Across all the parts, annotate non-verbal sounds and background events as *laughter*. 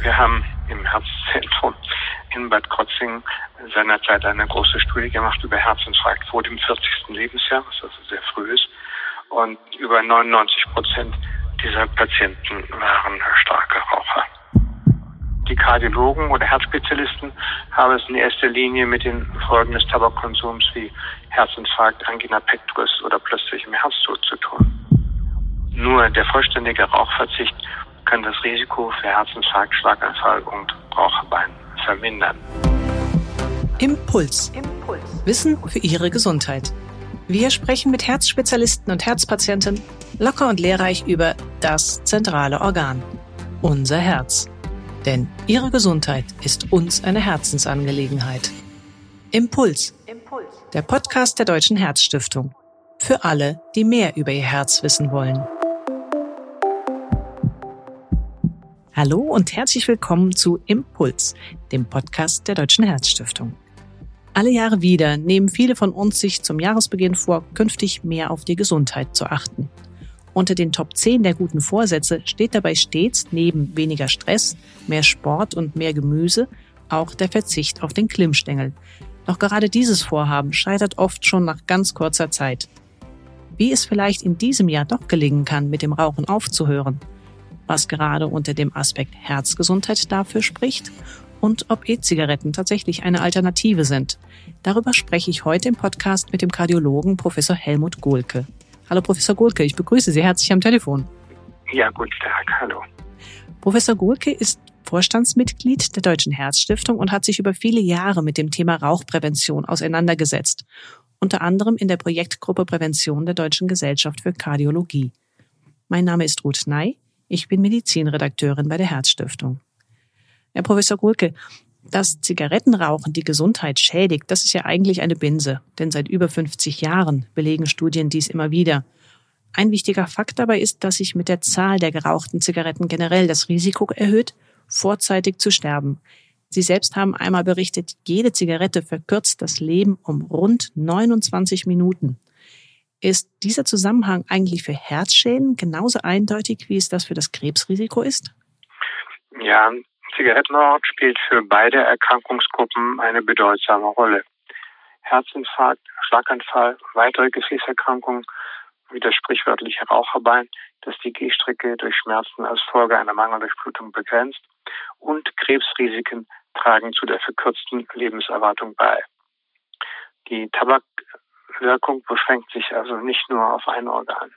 Wir haben im Herzzentrum in Bad Krotzing seinerzeit eine große Studie gemacht über Herzinfarkt vor dem 40. Lebensjahr, was also sehr früh ist. Und über 99 Prozent dieser Patienten waren starke Raucher. Die Kardiologen oder Herzspezialisten haben es in erster Linie mit den Folgen des Tabakkonsums wie Herzinfarkt, Angina pectoris oder plötzlichem Herztod zu tun. Nur der vollständige Rauchverzicht kann das Risiko für Herzinfarkt, Schlaganfall und Raucherbein vermindern. Impuls. Impuls. Wissen für Ihre Gesundheit. Wir sprechen mit Herzspezialisten und Herzpatienten locker und lehrreich über das zentrale Organ, unser Herz. Denn Ihre Gesundheit ist uns eine Herzensangelegenheit. Impuls. Impuls. Der Podcast der Deutschen Herzstiftung. Für alle, die mehr über ihr Herz wissen wollen. Hallo und herzlich willkommen zu Impuls, dem Podcast der Deutschen Herzstiftung. Alle Jahre wieder nehmen viele von uns sich zum Jahresbeginn vor, künftig mehr auf die Gesundheit zu achten. Unter den Top 10 der guten Vorsätze steht dabei stets neben weniger Stress, mehr Sport und mehr Gemüse auch der Verzicht auf den Klimmstängel. Doch gerade dieses Vorhaben scheitert oft schon nach ganz kurzer Zeit. Wie es vielleicht in diesem Jahr doch gelingen kann, mit dem Rauchen aufzuhören – was gerade unter dem Aspekt Herzgesundheit dafür spricht und ob E-Zigaretten tatsächlich eine Alternative sind. Darüber spreche ich heute im Podcast mit dem Kardiologen Professor Helmut Gohlke. Hallo Professor Gohlke, ich begrüße Sie herzlich am Telefon. Ja, guten Tag, hallo. Professor Gohlke ist Vorstandsmitglied der Deutschen Herzstiftung und hat sich über viele Jahre mit dem Thema Rauchprävention auseinandergesetzt, unter anderem in der Projektgruppe Prävention der Deutschen Gesellschaft für Kardiologie. Mein Name ist Ruth Ney. Ich bin Medizinredakteurin bei der Herzstiftung. Herr Professor Gulke, dass Zigarettenrauchen die Gesundheit schädigt, das ist ja eigentlich eine Binse, denn seit über 50 Jahren belegen Studien dies immer wieder. Ein wichtiger Fakt dabei ist, dass sich mit der Zahl der gerauchten Zigaretten generell das Risiko erhöht, vorzeitig zu sterben. Sie selbst haben einmal berichtet, jede Zigarette verkürzt das Leben um rund 29 Minuten. Ist dieser Zusammenhang eigentlich für Herzschäden genauso eindeutig, wie es das für das Krebsrisiko ist? Ja, Zigarettenrauch spielt für beide Erkrankungsgruppen eine bedeutsame Rolle. Herzinfarkt, Schlaganfall, weitere Gefäßerkrankungen wie das sprichwörtliche Raucherbein, das die Gehstrecke durch Schmerzen als Folge einer Mangeldurchblutung begrenzt und Krebsrisiken tragen zu der verkürzten Lebenserwartung bei. Die Tabak Wirkung beschränkt sich also nicht nur auf ein Organ.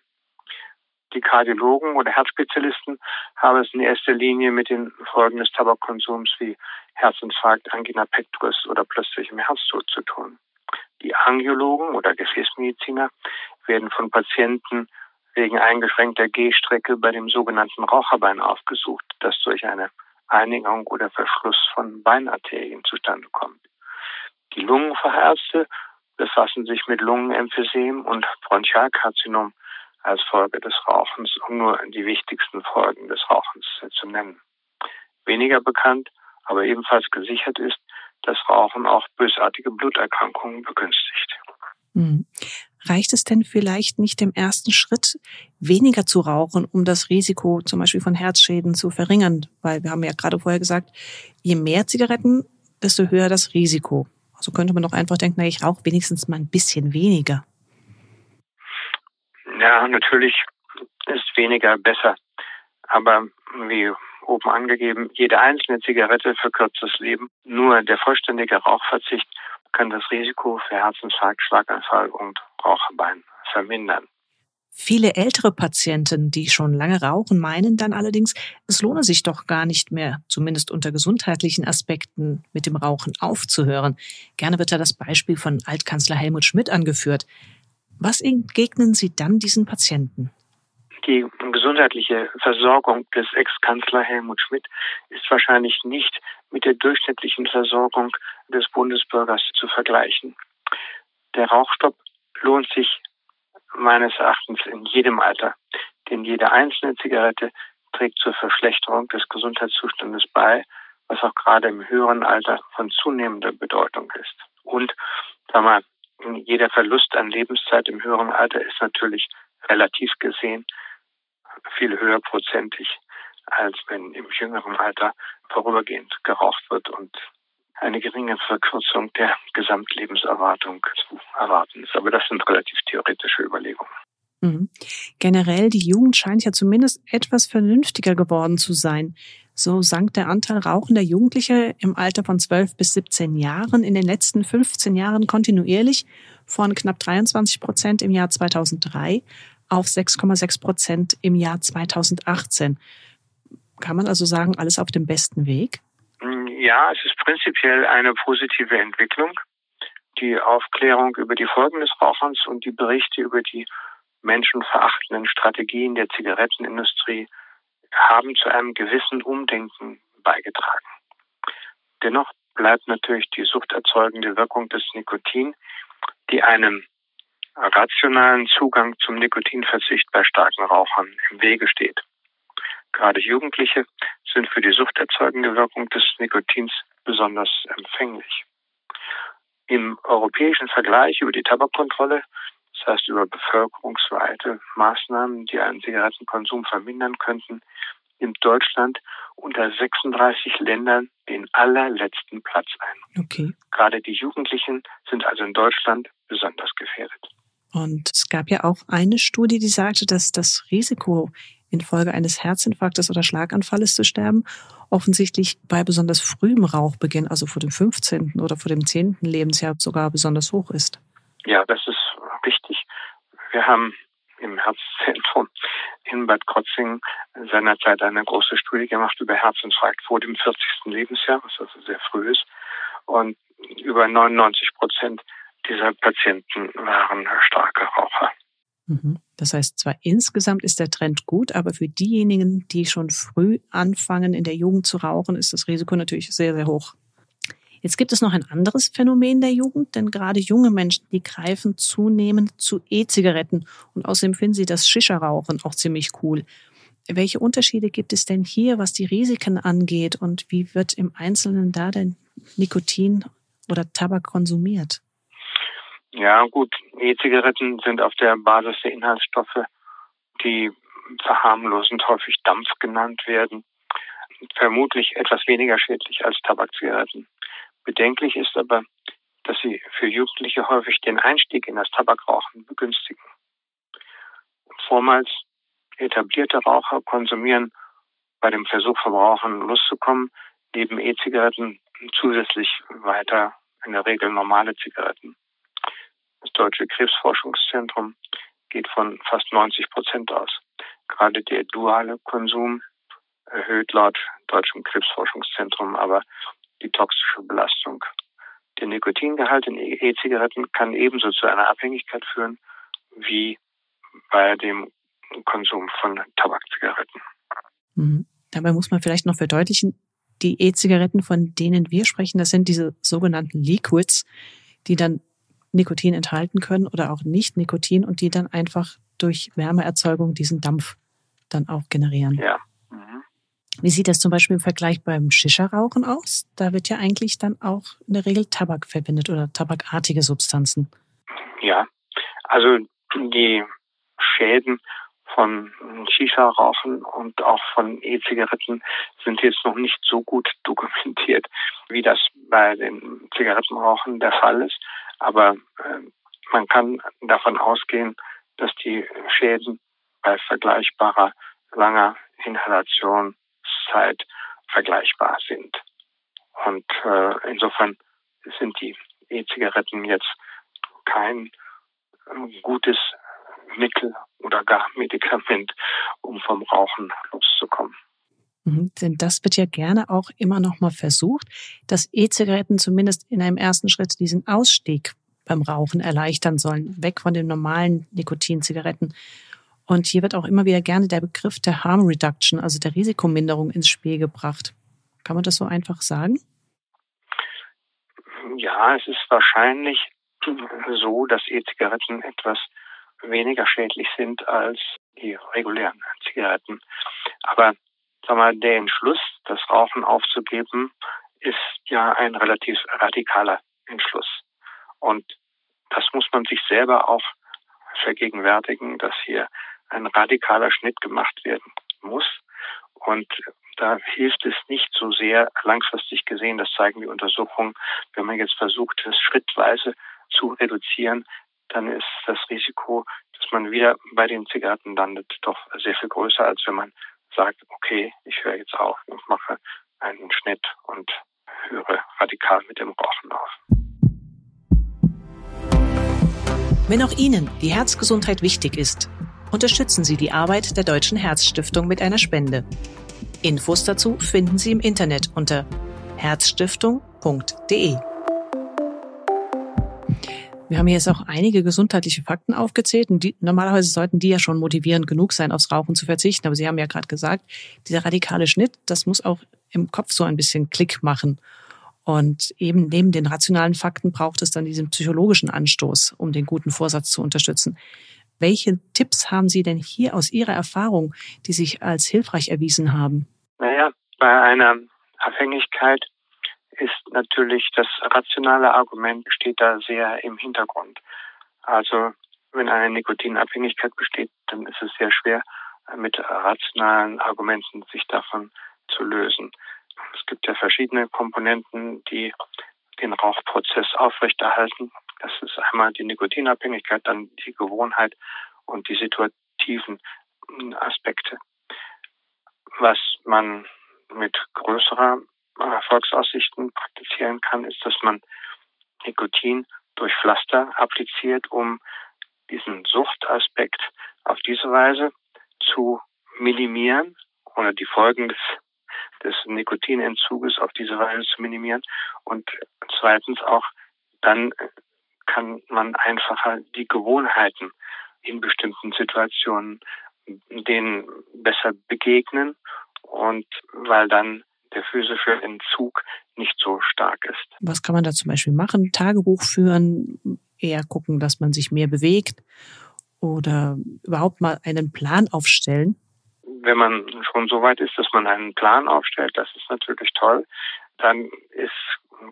Die Kardiologen oder Herzspezialisten haben es in erster Linie mit den Folgen des Tabakkonsums wie Herzinfarkt, Angina pectoris oder plötzlichem Herztod zu tun. Die Angiologen oder Gefäßmediziner werden von Patienten wegen eingeschränkter Gehstrecke bei dem sogenannten Raucherbein aufgesucht, das durch eine Einigung oder Verschluss von Beinarterien zustande kommt. Die Lungenfachärzte befassen sich mit Lungenemphysem und Bronchialkarzinom als Folge des Rauchens, um nur die wichtigsten Folgen des Rauchens zu nennen. Weniger bekannt, aber ebenfalls gesichert ist, dass Rauchen auch bösartige Bluterkrankungen begünstigt. Hm. Reicht es denn vielleicht nicht im ersten Schritt, weniger zu rauchen, um das Risiko zum Beispiel von Herzschäden zu verringern? Weil wir haben ja gerade vorher gesagt, je mehr Zigaretten, desto höher das Risiko. So könnte man doch einfach denken, na, ich rauche wenigstens mal ein bisschen weniger. Ja, natürlich ist weniger besser. Aber wie oben angegeben, jede einzelne Zigarette verkürzt das Leben. Nur der vollständige Rauchverzicht kann das Risiko für Herzinfarkt, Schlaganfall und Raucherbein vermindern. Viele ältere Patienten, die schon lange rauchen, meinen dann allerdings, es lohne sich doch gar nicht mehr, zumindest unter gesundheitlichen Aspekten, mit dem Rauchen aufzuhören. Gerne wird da das Beispiel von Altkanzler Helmut Schmidt angeführt. Was entgegnen Sie dann diesen Patienten? Die gesundheitliche Versorgung des Ex-Kanzler Helmut Schmidt ist wahrscheinlich nicht mit der durchschnittlichen Versorgung des Bundesbürgers zu vergleichen. Der Rauchstopp lohnt sich meines Erachtens in jedem Alter. Denn jede einzelne Zigarette trägt zur Verschlechterung des Gesundheitszustandes bei, was auch gerade im höheren Alter von zunehmender Bedeutung ist. Und sag mal, jeder Verlust an Lebenszeit im höheren Alter ist natürlich relativ gesehen viel höher prozentig als wenn im jüngeren Alter vorübergehend geraucht wird und eine geringe Verkürzung der Gesamtlebenserwartung zu erwarten ist. Aber das sind relativ theoretische Überlegungen. Mhm. Generell, die Jugend scheint ja zumindest etwas vernünftiger geworden zu sein. So sank der Anteil rauchender Jugendliche im Alter von 12 bis 17 Jahren in den letzten 15 Jahren kontinuierlich von knapp 23 Prozent im Jahr 2003 auf 6,6 Prozent im Jahr 2018. Kann man also sagen, alles auf dem besten Weg? Ja, es ist prinzipiell eine positive Entwicklung. Die Aufklärung über die Folgen des Rauchens und die Berichte über die menschenverachtenden Strategien der Zigarettenindustrie haben zu einem gewissen Umdenken beigetragen. Dennoch bleibt natürlich die suchterzeugende Wirkung des Nikotin, die einem rationalen Zugang zum Nikotinverzicht bei starken Rauchern im Wege steht. Gerade Jugendliche sind für die suchterzeugende Wirkung des Nikotins besonders empfänglich. Im europäischen Vergleich über die Tabakkontrolle das heißt über bevölkerungsweite Maßnahmen, die einen Zigarettenkonsum vermindern könnten, nimmt Deutschland unter 36 Ländern den allerletzten Platz ein. Okay. Gerade die Jugendlichen sind also in Deutschland besonders gefährdet. Und es gab ja auch eine Studie, die sagte, dass das Risiko infolge eines Herzinfarktes oder Schlaganfalles zu sterben offensichtlich bei besonders frühem Rauchbeginn, also vor dem 15. oder vor dem 10. Lebensjahr sogar besonders hoch ist. Ja, das ist richtig. Wir haben im Herzzentrum in Bad Krotzing seinerzeit eine große Studie gemacht über Herzinfarkt vor dem 40. Lebensjahr, was also sehr früh ist. Und über 99 Prozent dieser Patienten waren starke Raucher. Mhm. Das heißt, zwar insgesamt ist der Trend gut, aber für diejenigen, die schon früh anfangen, in der Jugend zu rauchen, ist das Risiko natürlich sehr, sehr hoch. Jetzt gibt es noch ein anderes Phänomen der Jugend, denn gerade junge Menschen, die greifen zunehmend zu E-Zigaretten und außerdem finden sie das Shisha-Rauchen auch ziemlich cool. Welche Unterschiede gibt es denn hier, was die Risiken angeht und wie wird im Einzelnen da denn Nikotin oder Tabak konsumiert? Ja, gut, E-Zigaretten sind auf der Basis der Inhaltsstoffe, die verharmlosend häufig Dampf genannt werden, vermutlich etwas weniger schädlich als Tabakzigaretten. Bedenklich ist aber, dass sie für Jugendliche häufig den Einstieg in das Tabakrauchen begünstigen. Vormals etablierte Raucher konsumieren bei dem Versuch vom Rauchen loszukommen, neben E-Zigaretten zusätzlich weiter in der Regel normale Zigaretten. Deutsche Krebsforschungszentrum geht von fast 90 Prozent aus. Gerade der duale Konsum erhöht laut Deutschem Krebsforschungszentrum aber die toxische Belastung. Der Nikotingehalt in E-Zigaretten kann ebenso zu einer Abhängigkeit führen wie bei dem Konsum von Tabakzigaretten. Mhm. Dabei muss man vielleicht noch verdeutlichen, die E-Zigaretten, von denen wir sprechen, das sind diese sogenannten Liquids, die dann Nikotin enthalten können oder auch nicht Nikotin und die dann einfach durch Wärmeerzeugung diesen Dampf dann auch generieren. Ja. Wie sieht das zum Beispiel im Vergleich beim Shisha-Rauchen aus? Da wird ja eigentlich dann auch in der Regel Tabak verwendet oder tabakartige Substanzen. Ja, also die Schäden von Shisha-Rauchen und auch von E-Zigaretten sind jetzt noch nicht so gut *laughs* dokumentiert, wie das bei den Zigarettenrauchen der Fall ist. Aber äh, man kann davon ausgehen, dass die Schäden bei vergleichbarer langer Inhalation Zeit vergleichbar sind. Und äh, insofern sind die E-Zigaretten jetzt kein gutes Mittel oder gar Medikament, um vom Rauchen loszukommen. Mhm, denn das wird ja gerne auch immer noch mal versucht, dass E-Zigaretten zumindest in einem ersten Schritt diesen Ausstieg beim Rauchen erleichtern sollen, weg von den normalen Nikotinzigaretten. Und hier wird auch immer wieder gerne der Begriff der Harm Reduction, also der Risikominderung ins Spiel gebracht. Kann man das so einfach sagen? Ja, es ist wahrscheinlich so, dass E-Zigaretten etwas weniger schädlich sind als die regulären Zigaretten. Aber sag mal, der Entschluss, das Rauchen aufzugeben, ist ja ein relativ radikaler Entschluss. Und das muss man sich selber auch vergegenwärtigen, dass hier ein radikaler Schnitt gemacht werden muss. Und da hilft es nicht so sehr langfristig gesehen, das zeigen die Untersuchungen. Wenn man jetzt versucht, es schrittweise zu reduzieren, dann ist das Risiko, dass man wieder bei den Zigaretten landet, doch sehr viel größer, als wenn man sagt, okay, ich höre jetzt auf und mache einen Schnitt und höre radikal mit dem Rauchen auf. Wenn auch Ihnen die Herzgesundheit wichtig ist, unterstützen Sie die Arbeit der Deutschen Herzstiftung mit einer Spende. Infos dazu finden Sie im Internet unter herzstiftung.de. Wir haben jetzt auch einige gesundheitliche Fakten aufgezählt und die, normalerweise sollten die ja schon motivierend genug sein, aufs Rauchen zu verzichten. Aber Sie haben ja gerade gesagt, dieser radikale Schnitt, das muss auch im Kopf so ein bisschen Klick machen. Und eben neben den rationalen Fakten braucht es dann diesen psychologischen Anstoß, um den guten Vorsatz zu unterstützen. Welche Tipps haben Sie denn hier aus Ihrer Erfahrung, die sich als hilfreich erwiesen haben? Naja, bei einer Abhängigkeit ist natürlich das rationale Argument steht da sehr im Hintergrund. Also wenn eine Nikotinabhängigkeit besteht, dann ist es sehr schwer, mit rationalen Argumenten sich davon zu lösen. Es gibt ja verschiedene Komponenten, die den Rauchprozess aufrechterhalten. Das ist einmal die Nikotinabhängigkeit, dann die Gewohnheit und die situativen Aspekte. Was man mit größerer Erfolgsaussichten praktizieren kann, ist, dass man Nikotin durch Pflaster appliziert, um diesen Suchtaspekt auf diese Weise zu minimieren oder die Folgen des, des Nikotinentzuges auf diese Weise zu minimieren. Und zweitens auch, dann kann man einfacher die Gewohnheiten in bestimmten Situationen denen besser begegnen und weil dann der physische Entzug nicht so stark ist. Was kann man da zum Beispiel machen? Tagebuch führen, eher gucken, dass man sich mehr bewegt oder überhaupt mal einen Plan aufstellen? Wenn man schon so weit ist, dass man einen Plan aufstellt, das ist natürlich toll. Dann ist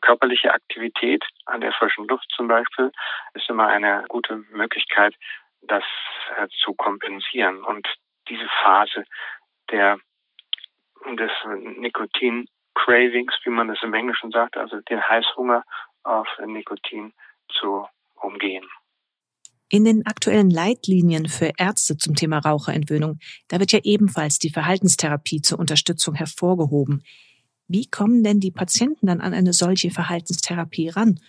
körperliche Aktivität an der frischen Luft zum Beispiel ist immer eine gute Möglichkeit, das äh, zu kompensieren. Und diese Phase der des Nikotin-Cravings, wie man das im Englischen sagt, also den Heißhunger auf Nikotin zu umgehen. In den aktuellen Leitlinien für Ärzte zum Thema Raucherentwöhnung, da wird ja ebenfalls die Verhaltenstherapie zur Unterstützung hervorgehoben. Wie kommen denn die Patienten dann an eine solche Verhaltenstherapie ran?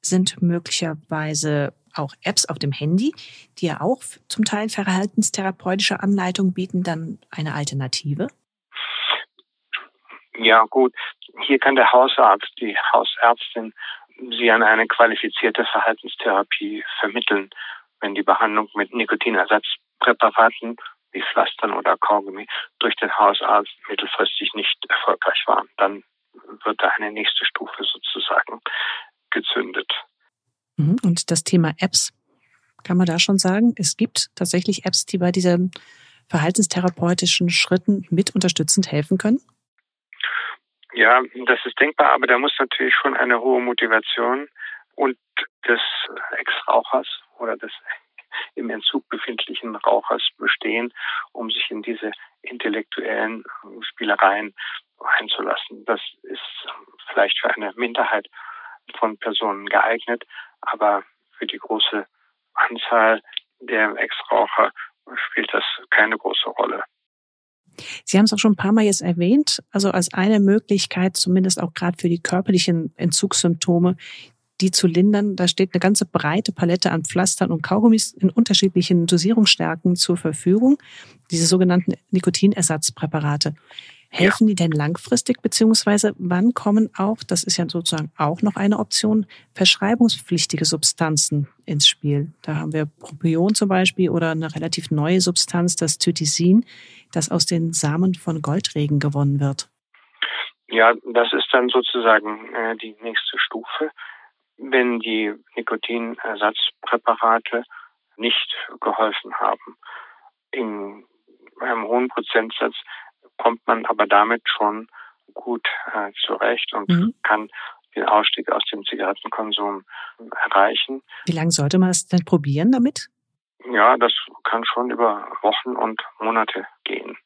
Sind möglicherweise auch Apps auf dem Handy, die ja auch zum Teil verhaltenstherapeutische Anleitungen bieten, dann eine Alternative? Ja, gut. Hier kann der Hausarzt, die Hausärztin Sie an eine qualifizierte Verhaltenstherapie vermitteln, wenn die Behandlung mit Nikotinersatzpräparaten wie Pflastern oder Kaugummi durch den Hausarzt mittelfristig nicht erfolgreich war. Dann wird da eine nächste Stufe sozusagen gezündet. Mhm. Und das Thema Apps, kann man da schon sagen, es gibt tatsächlich Apps, die bei diesen verhaltenstherapeutischen Schritten mit unterstützend helfen können? Ja, das ist denkbar, aber da muss natürlich schon eine hohe Motivation und des Ex-Rauchers oder des *laughs* im Entzug befindlichen Rauchers bestehen, um sich in diese intellektuellen Spielereien einzulassen. Das ist vielleicht für eine Minderheit von Personen geeignet, aber für die große Anzahl der Ex-Raucher spielt das keine große Rolle. Sie haben es auch schon ein paar Mal jetzt erwähnt, also als eine Möglichkeit, zumindest auch gerade für die körperlichen Entzugssymptome, die zu lindern. Da steht eine ganze breite Palette an Pflastern und Kaugummis in unterschiedlichen Dosierungsstärken zur Verfügung, diese sogenannten Nikotinersatzpräparate. Helfen ja. die denn langfristig, beziehungsweise wann kommen auch, das ist ja sozusagen auch noch eine Option, verschreibungspflichtige Substanzen ins Spiel? Da haben wir Propion zum Beispiel oder eine relativ neue Substanz, das Zytisin, das aus den Samen von Goldregen gewonnen wird. Ja, das ist dann sozusagen äh, die nächste Stufe. Wenn die Nikotinersatzpräparate nicht geholfen haben, in einem hohen Prozentsatz kommt man aber damit schon gut äh, zurecht und mhm. kann den Ausstieg aus dem Zigarettenkonsum erreichen. Wie lange sollte man es denn probieren damit? Ja, das kann schon über Wochen und Monate gehen.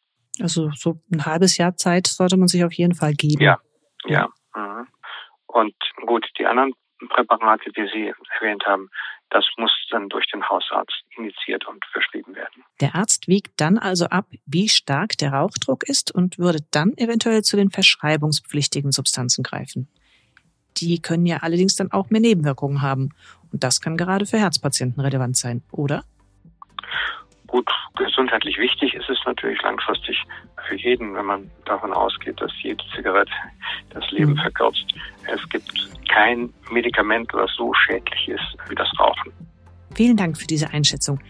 Also so ein halbes Jahr Zeit sollte man sich auf jeden Fall geben. Ja, ja. Mhm. Und gut, die anderen Präparate, die Sie erwähnt haben, das muss dann durch den Hausarzt initiiert und verschrieben werden. Der Arzt wiegt dann also ab, wie stark der Rauchdruck ist und würde dann eventuell zu den verschreibungspflichtigen Substanzen greifen. Die können ja allerdings dann auch mehr Nebenwirkungen haben. Und das kann gerade für Herzpatienten relevant sein, oder? Gut, gesundheitlich wichtig ist es natürlich langfristig für jeden, wenn man davon ausgeht, dass jede Zigarette das Leben mhm. verkürzt. Es gibt kein Medikament, was so schädlich ist wie das Rauchen. Vielen Dank für diese Einschätzung.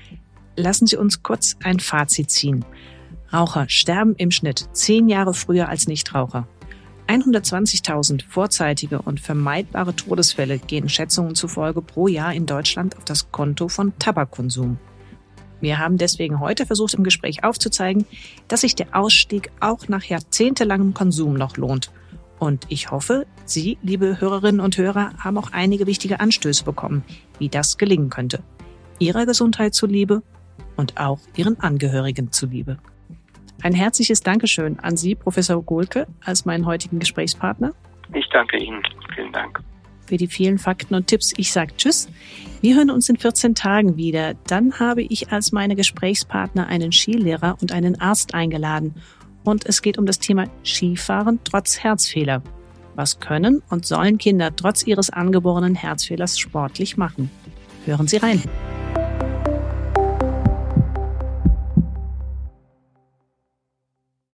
Lassen Sie uns kurz ein Fazit ziehen. Raucher sterben im Schnitt zehn Jahre früher als Nichtraucher. 120.000 vorzeitige und vermeidbare Todesfälle gehen Schätzungen zufolge pro Jahr in Deutschland auf das Konto von Tabakkonsum. Wir haben deswegen heute versucht, im Gespräch aufzuzeigen, dass sich der Ausstieg auch nach jahrzehntelangem Konsum noch lohnt. Und ich hoffe, Sie, liebe Hörerinnen und Hörer, haben auch einige wichtige Anstöße bekommen, wie das gelingen könnte. Ihrer Gesundheit zuliebe und auch Ihren Angehörigen zuliebe. Ein herzliches Dankeschön an Sie, Professor Gohlke, als meinen heutigen Gesprächspartner. Ich danke Ihnen. Vielen Dank für die vielen Fakten und Tipps. Ich sage Tschüss. Wir hören uns in 14 Tagen wieder. Dann habe ich als meine Gesprächspartner einen Skilehrer und einen Arzt eingeladen. Und es geht um das Thema Skifahren trotz Herzfehler. Was können und sollen Kinder trotz ihres angeborenen Herzfehlers sportlich machen? Hören Sie rein.